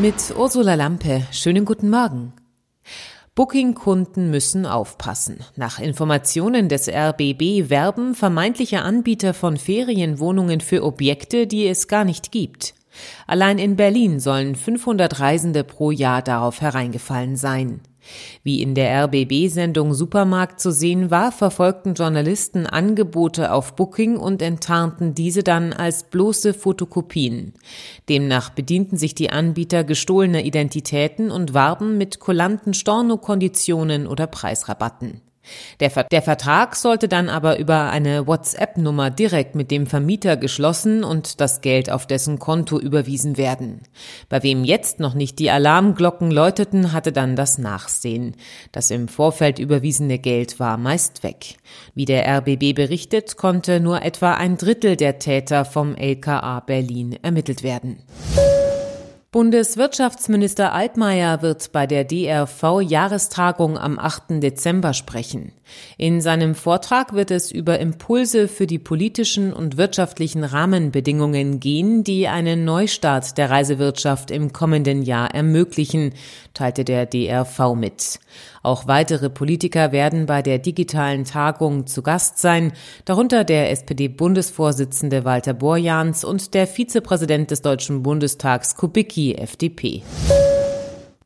Mit Ursula Lampe, schönen guten Morgen. Booking-Kunden müssen aufpassen. Nach Informationen des RBB werben vermeintliche Anbieter von Ferienwohnungen für Objekte, die es gar nicht gibt. Allein in Berlin sollen 500 Reisende pro Jahr darauf hereingefallen sein. Wie in der RBB-Sendung Supermarkt zu sehen war, verfolgten Journalisten Angebote auf Booking und enttarnten diese dann als bloße Fotokopien. Demnach bedienten sich die Anbieter gestohlener Identitäten und warben mit kulanten Stornokonditionen oder Preisrabatten. Der, Ver der Vertrag sollte dann aber über eine WhatsApp-Nummer direkt mit dem Vermieter geschlossen und das Geld auf dessen Konto überwiesen werden. Bei wem jetzt noch nicht die Alarmglocken läuteten, hatte dann das Nachsehen. Das im Vorfeld überwiesene Geld war meist weg. Wie der RBB berichtet, konnte nur etwa ein Drittel der Täter vom LKA Berlin ermittelt werden. Bundeswirtschaftsminister Altmaier wird bei der DRV-Jahrestagung am 8. Dezember sprechen. In seinem Vortrag wird es über Impulse für die politischen und wirtschaftlichen Rahmenbedingungen gehen, die einen Neustart der Reisewirtschaft im kommenden Jahr ermöglichen, teilte der DRV mit. Auch weitere Politiker werden bei der digitalen Tagung zu Gast sein, darunter der SPD-Bundesvorsitzende Walter Borjans und der Vizepräsident des Deutschen Bundestags Kubicki, FDP.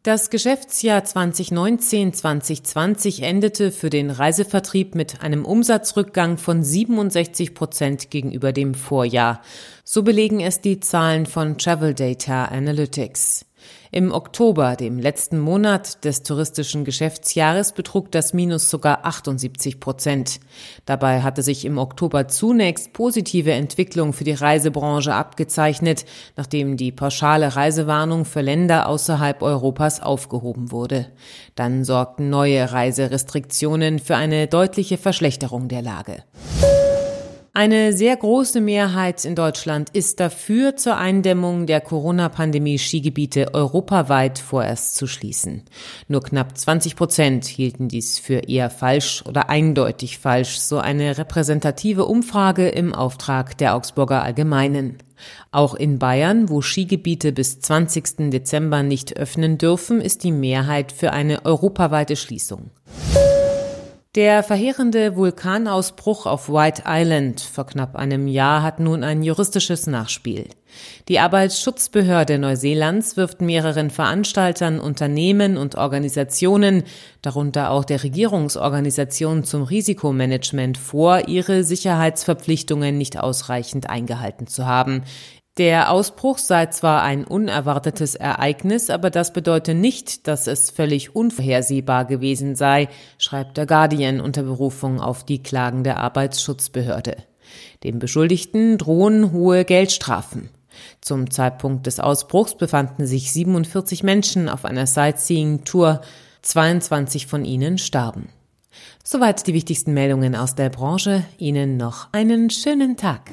Das Geschäftsjahr 2019-2020 endete für den Reisevertrieb mit einem Umsatzrückgang von 67 Prozent gegenüber dem Vorjahr. So belegen es die Zahlen von Travel Data Analytics. Im Oktober, dem letzten Monat des touristischen Geschäftsjahres, betrug das Minus sogar 78 Prozent. Dabei hatte sich im Oktober zunächst positive Entwicklung für die Reisebranche abgezeichnet, nachdem die pauschale Reisewarnung für Länder außerhalb Europas aufgehoben wurde. Dann sorgten neue Reiserestriktionen für eine deutliche Verschlechterung der Lage. Eine sehr große Mehrheit in Deutschland ist dafür, zur Eindämmung der Corona-Pandemie Skigebiete europaweit vorerst zu schließen. Nur knapp 20 Prozent hielten dies für eher falsch oder eindeutig falsch, so eine repräsentative Umfrage im Auftrag der Augsburger Allgemeinen. Auch in Bayern, wo Skigebiete bis 20. Dezember nicht öffnen dürfen, ist die Mehrheit für eine europaweite Schließung. Der verheerende Vulkanausbruch auf White Island vor knapp einem Jahr hat nun ein juristisches Nachspiel. Die Arbeitsschutzbehörde Neuseelands wirft mehreren Veranstaltern, Unternehmen und Organisationen, darunter auch der Regierungsorganisation zum Risikomanagement vor, ihre Sicherheitsverpflichtungen nicht ausreichend eingehalten zu haben. Der Ausbruch sei zwar ein unerwartetes Ereignis, aber das bedeutet nicht, dass es völlig unvorhersehbar gewesen sei, schreibt der Guardian unter Berufung auf die Klagen der Arbeitsschutzbehörde. Dem Beschuldigten drohen hohe Geldstrafen. Zum Zeitpunkt des Ausbruchs befanden sich 47 Menschen auf einer Sightseeing-Tour, 22 von ihnen starben. Soweit die wichtigsten Meldungen aus der Branche. Ihnen noch einen schönen Tag.